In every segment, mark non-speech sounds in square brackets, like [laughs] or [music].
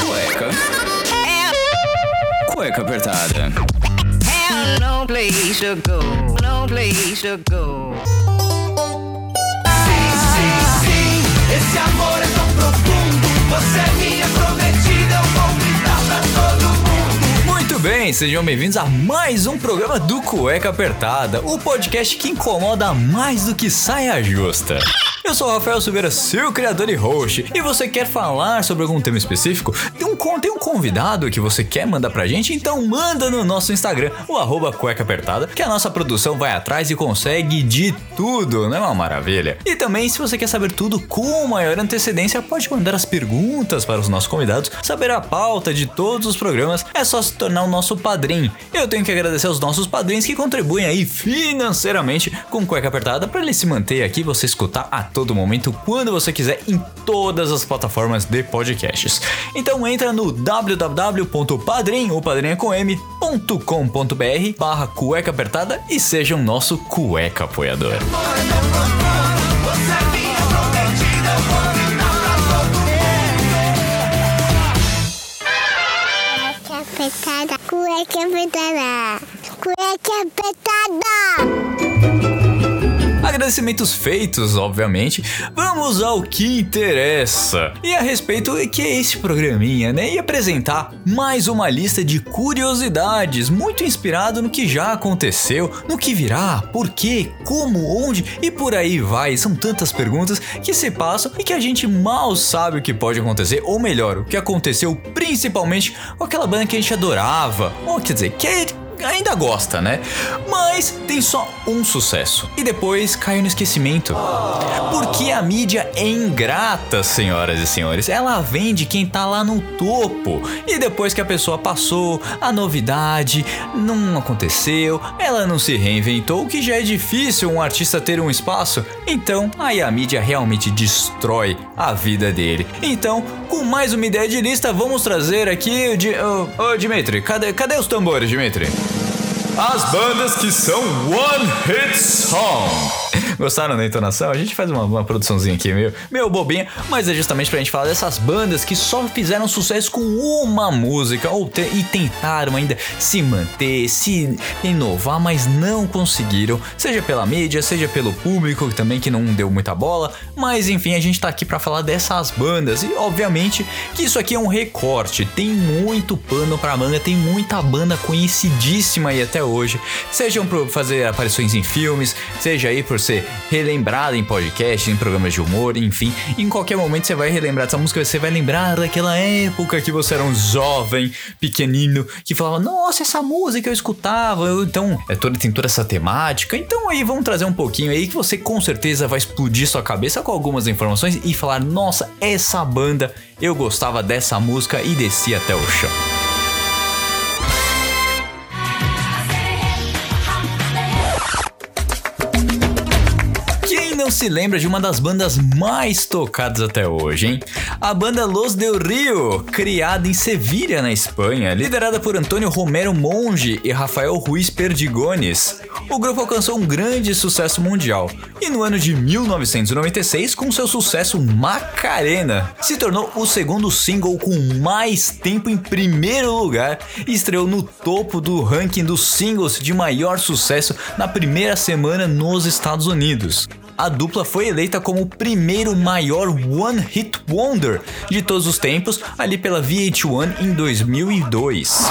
Cueca. Cueca apertada. No place to go, no place to go. Esse amor é tão profundo. Você é minha prometida. Eu vou gritar pra todo mundo. Muito bem, sejam bem-vindos a mais um programa do Cueca Apertada, o podcast que incomoda mais do que saia justa. Eu sou o Rafael Silveira, seu criador e host, e você quer falar sobre algum tema específico? Tem um, tem um convidado que você quer mandar pra gente? Então manda no nosso Instagram, o arroba cueca apertada, que a nossa produção vai atrás e consegue de tudo, não é uma maravilha? E também, se você quer saber tudo com maior antecedência, pode mandar as perguntas para os nossos convidados, saber a pauta de todos os programas, é só se tornar o nosso padrinho. Eu tenho que agradecer aos nossos padrinhos que contribuem aí financeiramente com cueca apertada para ele se manter aqui, você escutar a todo momento, quando você quiser, em todas as plataformas de podcasts. Então entra no www.padrim, o padrinho é com m.com.br barra cueca apertada e seja um nosso cueca apoiador. Cueca apertada, cueca apertada, cueca apertada. Agradecimentos feitos, obviamente. Vamos ao que interessa. E a respeito que é esse programinha, né? E apresentar mais uma lista de curiosidades, muito inspirado no que já aconteceu, no que virá, por quê, como, onde e por aí vai. São tantas perguntas que se passam e que a gente mal sabe o que pode acontecer, ou melhor, o que aconteceu principalmente com aquela banda que a gente adorava, ou quer dizer, que ainda gosta, né? Mas tem só um sucesso. E depois caiu no esquecimento. Porque a mídia é ingrata, senhoras e senhores. Ela vende quem tá lá no topo. E depois que a pessoa passou, a novidade não aconteceu, ela não se reinventou, o que já é difícil um artista ter um espaço. Então, aí a mídia realmente destrói a vida dele. Então, com mais uma ideia de lista, vamos trazer aqui o ô, Dimitri, cadê, cadê os tambores, Dimitri? As bandas que são One Hit Song. Gostaram da entonação? A gente faz uma, uma produçãozinha aqui meio, meio bobinha, mas é justamente pra gente falar dessas bandas que só fizeram sucesso com uma música ou te- e tentaram ainda se manter, se inovar, mas não conseguiram, seja pela mídia, seja pelo público também que não deu muita bola, mas enfim, a gente tá aqui pra falar dessas bandas e obviamente que isso aqui é um recorte, tem muito pano pra manga, tem muita banda conhecidíssima aí até hoje, sejam por fazer aparições em filmes, seja aí por ser relembrada em podcasts, em programas de humor, enfim, em qualquer momento você vai relembrar dessa música, você vai lembrar daquela época que você era um jovem, pequenino, que falava, nossa, essa música eu escutava, então, é toda, tem toda essa temática, então aí vamos trazer um pouquinho aí que você com certeza vai explodir sua cabeça com algumas informações e falar, nossa, essa banda, eu gostava dessa música e desci até o chão. Se lembra de uma das bandas mais tocadas até hoje, hein? A banda Los Del Rio, criada em Sevilha, na Espanha, liderada por Antônio Romero Monge e Rafael Ruiz Perdigones. O grupo alcançou um grande sucesso mundial e no ano de 1996, com seu sucesso Macarena, se tornou o segundo single com mais tempo em primeiro lugar e estreou no topo do ranking dos singles de maior sucesso na primeira semana nos Estados Unidos. A dupla foi eleita como o primeiro maior One Hit Wonder de todos os tempos, ali pela VH1 em 2002.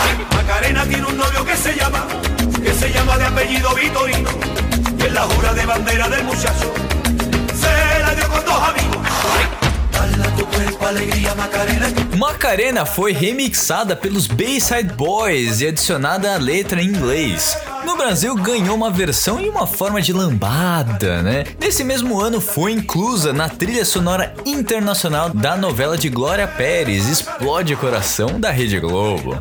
Macarena foi remixada pelos Bayside Boys e adicionada a letra em inglês. No Brasil ganhou uma versão em uma forma de lambada, né? Nesse mesmo ano foi inclusa na trilha sonora internacional da novela de Glória Pérez, Explode Coração da Rede Globo.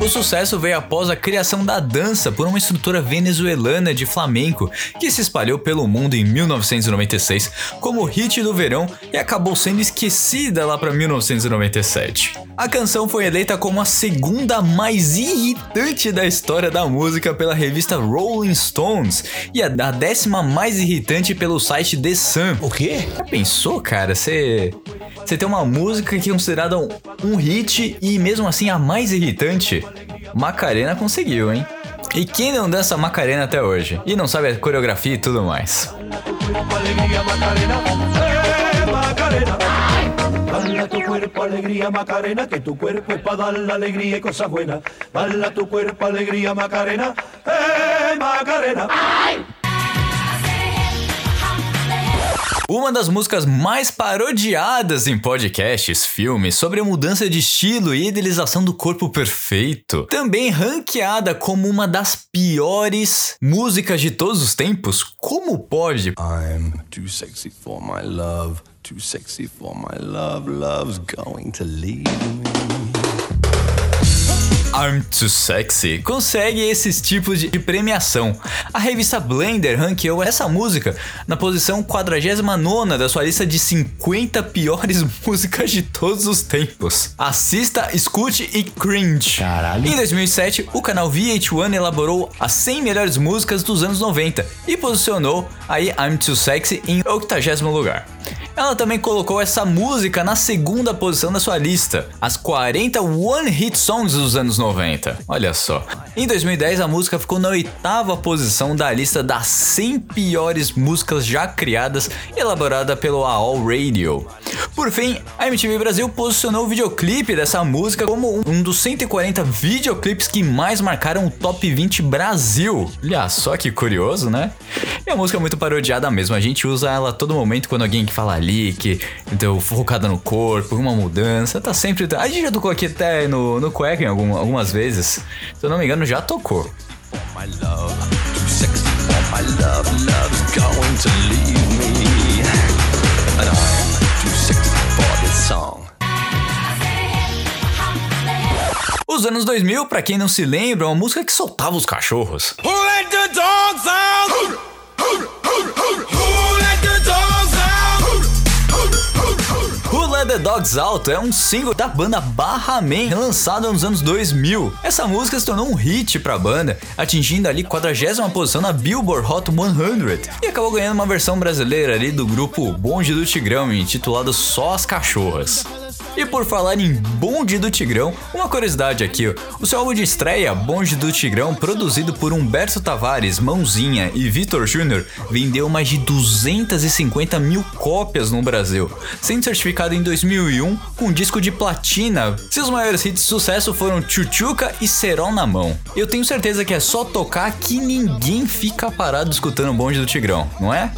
O sucesso veio após a criação da dança por uma estrutura venezuelana de flamenco que se espalhou pelo mundo em 1996 como hit do verão e acabou sendo esquecida lá para 1997. A canção foi eleita como a segunda mais irritante da história da música pela revista Rolling Stones e a da décima mais irritante pelo site The Sun. O quê? Já pensou, cara? Você você tem uma música que é considerada um, um hit e mesmo assim a mais irritante? Macarena conseguiu, hein? E quem não dança Macarena até hoje? E não sabe a coreografia e tudo mais? alegría cuerpo alegría Macarena, que tu cuerpo es para dar la alegría y cosas buenas. Bala tu cuerpo alegría Macarena, eh Macarena. Uma das músicas mais parodiadas em podcasts, filmes, sobre a mudança de estilo e idealização do corpo perfeito. Também ranqueada como uma das piores músicas de todos os tempos. Como pode? I'm too sexy for my love, too sexy for my love, love's going to leave me. I'm Too Sexy consegue esses tipos de premiação. A revista Blender ranqueou essa música na posição 49 da sua lista de 50 piores [laughs] músicas de todos os tempos. Assista, escute e cringe. Caralho. Em 2007, o canal VH1 elaborou as 100 melhores músicas dos anos 90 e posicionou aí I'm Too Sexy em 80 lugar. Ela também colocou essa música na segunda posição da sua lista, as 40 One Hit Songs dos anos 90. Olha só. Em 2010, a música ficou na oitava posição da lista das 100 piores músicas já criadas, elaborada pelo AOL Radio. Por fim, a MTV Brasil posicionou o videoclipe dessa música como um dos 140 videoclipes que mais marcaram o Top 20 Brasil. Olha só que curioso, né? É uma música muito parodiada mesmo, a gente usa ela a todo momento quando alguém que fala ali, que então, focada no corpo, uma mudança, tá sempre. A gente já tocou aqui até no, no cueca algum- algumas vezes. Se eu não me engano, já tocou. Os anos 2000, pra quem não se lembra, é uma música que soltava os cachorros. Who let the dogs out? The dogs out? É um single da banda Barra Man, lançado nos anos 2000. Essa música se tornou um hit pra banda, atingindo ali 40 posição na Billboard Hot 100 e acabou ganhando uma versão brasileira ali do grupo Bonde do Tigrão, intitulado Só as Cachorras. E por falar em Bonde do Tigrão, uma curiosidade aqui, o seu álbum de estreia, Bonde do Tigrão, produzido por Humberto Tavares, Mãozinha e Vitor Júnior, vendeu mais de 250 mil cópias no Brasil, sendo certificado em 2001 com disco de platina. Seus maiores hits de sucesso foram Chuchuca e Serol na Mão. Eu tenho certeza que é só tocar que ninguém fica parado escutando Bonde do Tigrão, não é?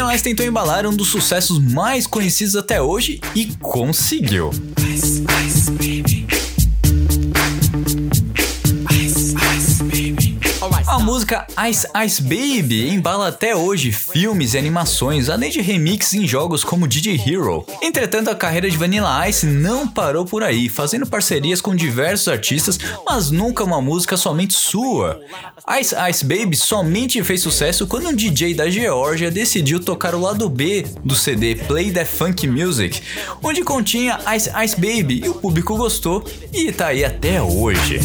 Vanilla Ice tentou embalar um dos sucessos mais conhecidos até hoje e conseguiu. A música Ice Ice Baby embala até hoje filmes e animações, além de remixes em jogos como DJ Hero. Entretanto, a carreira de Vanilla Ice não parou por aí, fazendo parcerias com diversos artistas, mas nunca uma música somente sua. Ice Ice Baby somente fez sucesso quando um DJ da Geórgia decidiu tocar o lado B do CD Play That Funk Music, onde continha Ice Ice Baby e o público gostou e tá aí até hoje.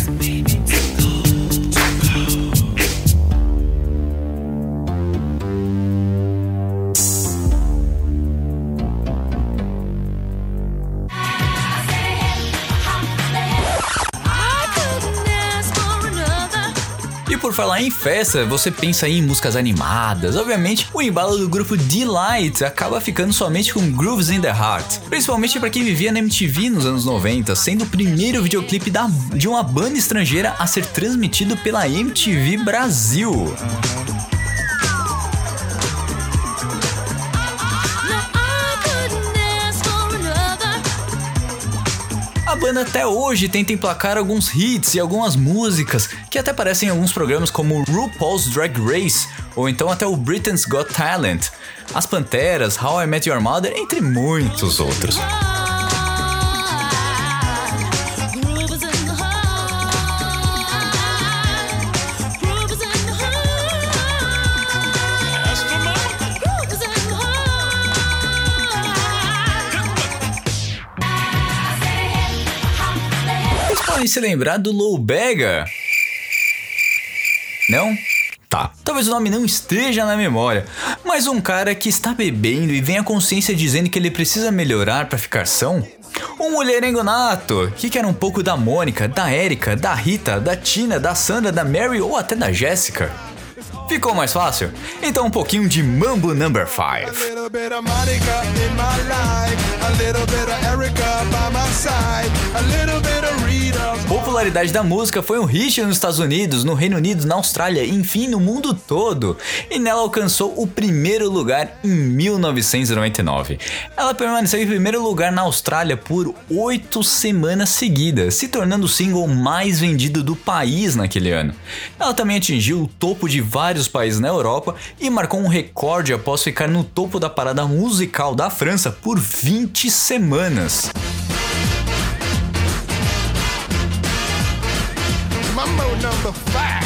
Falar em festa, você pensa em músicas animadas. Obviamente, o embalo do grupo Delight acaba ficando somente com Grooves in the Heart, principalmente para quem vivia na MTV nos anos 90, sendo o primeiro videoclipe da, de uma banda estrangeira a ser transmitido pela MTV Brasil. A banda até hoje tenta emplacar alguns hits e algumas músicas que até aparecem em alguns programas como RuPaul's Drag Race ou então até o Britain's Got Talent, As Panteras, How I Met Your Mother, entre muitos outros. podem se lembrar do Lou Bega, não? Tá. Talvez o nome não esteja na memória, mas um cara que está bebendo e vem a consciência dizendo que ele precisa melhorar para ficar são? Um mulherengo nato, que quer um pouco da Mônica, da Erika, da Rita, da Tina, da Sandra, da Mary ou até da Jéssica. Ficou mais fácil? Então um pouquinho de Mambo Number 5. Bit of Monica in my life, a little bit of Erica by my side, a little bit of Rita. popularidade da música foi um hit nos Estados Unidos, no Reino Unido, na Austrália, enfim, no mundo todo. E nela alcançou o primeiro lugar em 1999. Ela permaneceu em primeiro lugar na Austrália por oito semanas seguidas, se tornando o single mais vendido do país naquele ano. Ela também atingiu o topo de vários países na Europa e marcou um recorde após ficar no topo da parada musical da França por 20 semanas. Mambo number five.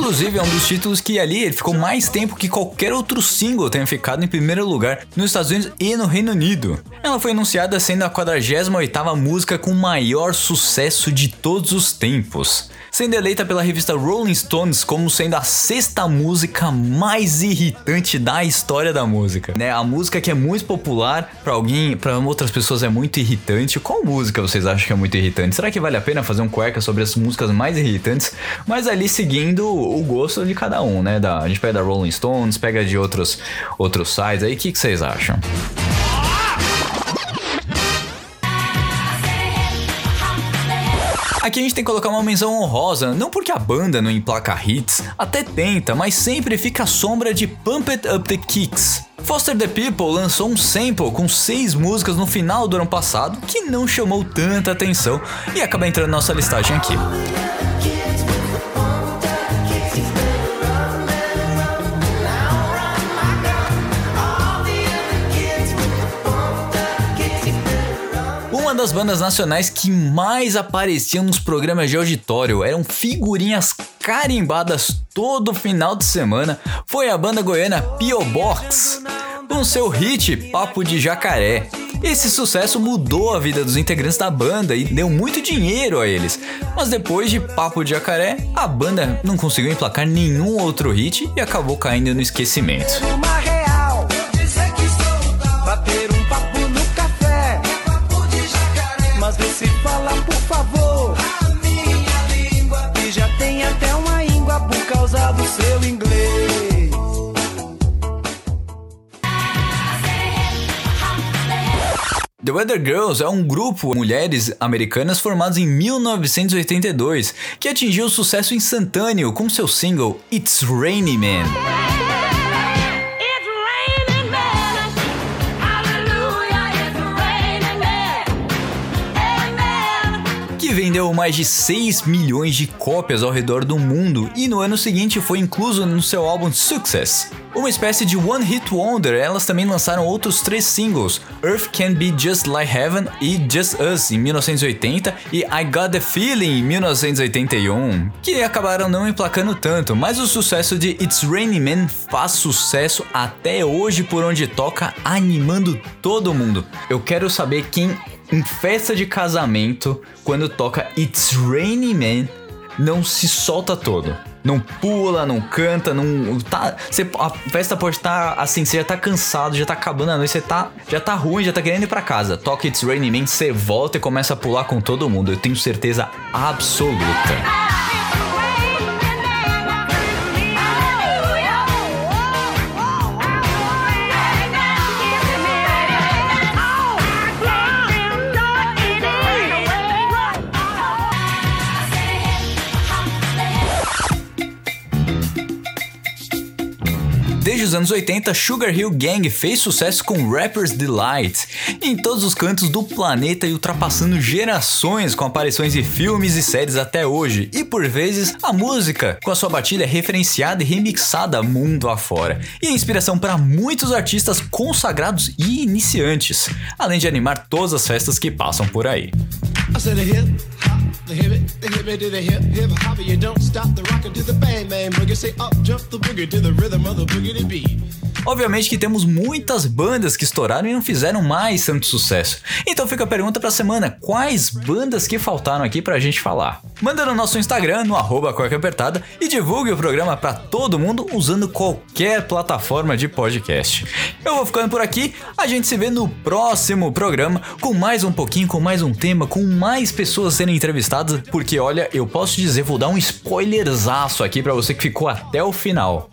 Inclusive, é um dos títulos que ali ele ficou mais tempo que qualquer outro single tenha ficado em primeiro lugar nos Estados Unidos e no Reino Unido. Ela foi anunciada sendo a 48ª música com maior sucesso de todos os tempos, sendo eleita pela revista Rolling Stones como sendo a sexta música mais irritante da história da música. Né? A música que é muito popular para alguém, para outras pessoas é muito irritante. Qual música vocês acham que é muito irritante? Será que vale a pena fazer um cueca sobre as músicas mais irritantes? Mas ali seguindo o gosto de cada um, né? Da, a gente pega da Rolling Stones, pega de outros outros sites aí. O que, que vocês acham? Aqui a gente tem que colocar uma menção honrosa, não porque a banda não emplaca hits, até tenta, mas sempre fica à sombra de Pump It Up the Kicks. Foster the People lançou um sample com seis músicas no final do ano passado que não chamou tanta atenção e acaba entrando na nossa listagem aqui. Das bandas nacionais que mais apareciam nos programas de auditório eram figurinhas carimbadas todo final de semana foi a banda goiana P.O. Box, com seu hit Papo de Jacaré. Esse sucesso mudou a vida dos integrantes da banda e deu muito dinheiro a eles. Mas depois de Papo de Jacaré, a banda não conseguiu emplacar nenhum outro hit e acabou caindo no esquecimento. The Weather Girls é um grupo de mulheres americanas formados em 1982 que atingiu sucesso instantâneo com seu single It's Rainy Man. Vendeu mais de 6 milhões de cópias ao redor do mundo e no ano seguinte foi incluso no seu álbum Success. Uma espécie de One Hit Wonder, elas também lançaram outros três singles: Earth Can Be Just Like Heaven e Just Us em 1980 e I Got the Feeling em 1981, que acabaram não emplacando tanto, mas o sucesso de It's Raining Man faz sucesso até hoje por onde toca, animando todo mundo. Eu quero saber quem em festa de casamento, quando toca It's Raining Man, não se solta todo. Não pula, não canta, não. Tá, você, a festa pode estar assim, você já tá cansado, já tá acabando a noite, você tá, já tá ruim, já tá querendo ir pra casa. Toca It's Raining Man, você volta e começa a pular com todo mundo. Eu tenho certeza absoluta. Desde os anos 80, Sugar Hill Gang fez sucesso com Rapper's Delight em todos os cantos do planeta e ultrapassando gerações com aparições em filmes e séries até hoje. E por vezes, a música com a sua batida é referenciada e remixada mundo afora. E é inspiração para muitos artistas consagrados e iniciantes, além de animar todas as festas que passam por aí. I the hip the hip to the hip hip hop. You don't stop the rockin' to the bang bang boogie. Say up, jump the boogie to the rhythm of the boogie to beat. Obviamente que temos muitas bandas que estouraram e não fizeram mais tanto sucesso. Então fica a pergunta pra semana: quais bandas que faltaram aqui pra gente falar? Manda no nosso Instagram, no arroba Apertada, e divulgue o programa pra todo mundo usando qualquer plataforma de podcast. Eu vou ficando por aqui, a gente se vê no próximo programa com mais um pouquinho, com mais um tema, com mais pessoas sendo entrevistadas, porque olha, eu posso dizer, vou dar um spoilerzaço aqui pra você que ficou até o final.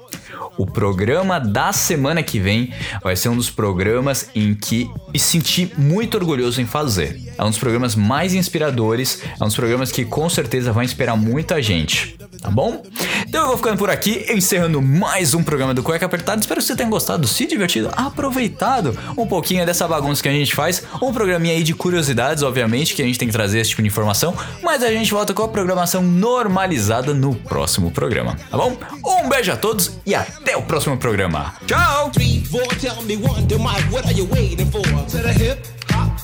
O programa da semana que vem vai ser um dos programas em que me senti muito orgulhoso em fazer. É um dos programas mais inspiradores, é um dos programas que com certeza vai inspirar muita gente, tá bom? Então eu vou ficando por aqui, encerrando mais um programa do Cueca Apertada. Espero que você tenha gostado, se divertido, aproveitado um pouquinho dessa bagunça que a gente faz. Um programinha aí de curiosidades, obviamente, que a gente tem que trazer esse tipo de informação, mas a gente volta com a programação normalizada no próximo programa, tá bom? Um beijo a todos e até o próximo programa. Tchau!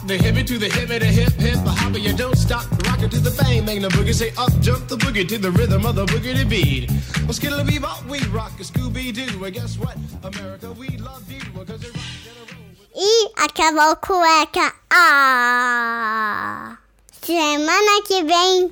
The hippie to the hippie, the hip, hip, the hopper, you don't stop, rock it to the bang, bang the boogie, say up, jump the boogie to the rhythm of the boogie beat. Well, skittle bebop, we rock a Scooby Doo, and guess what? America, we love you, because you're E acabou o cueca. Ah! Semana que vem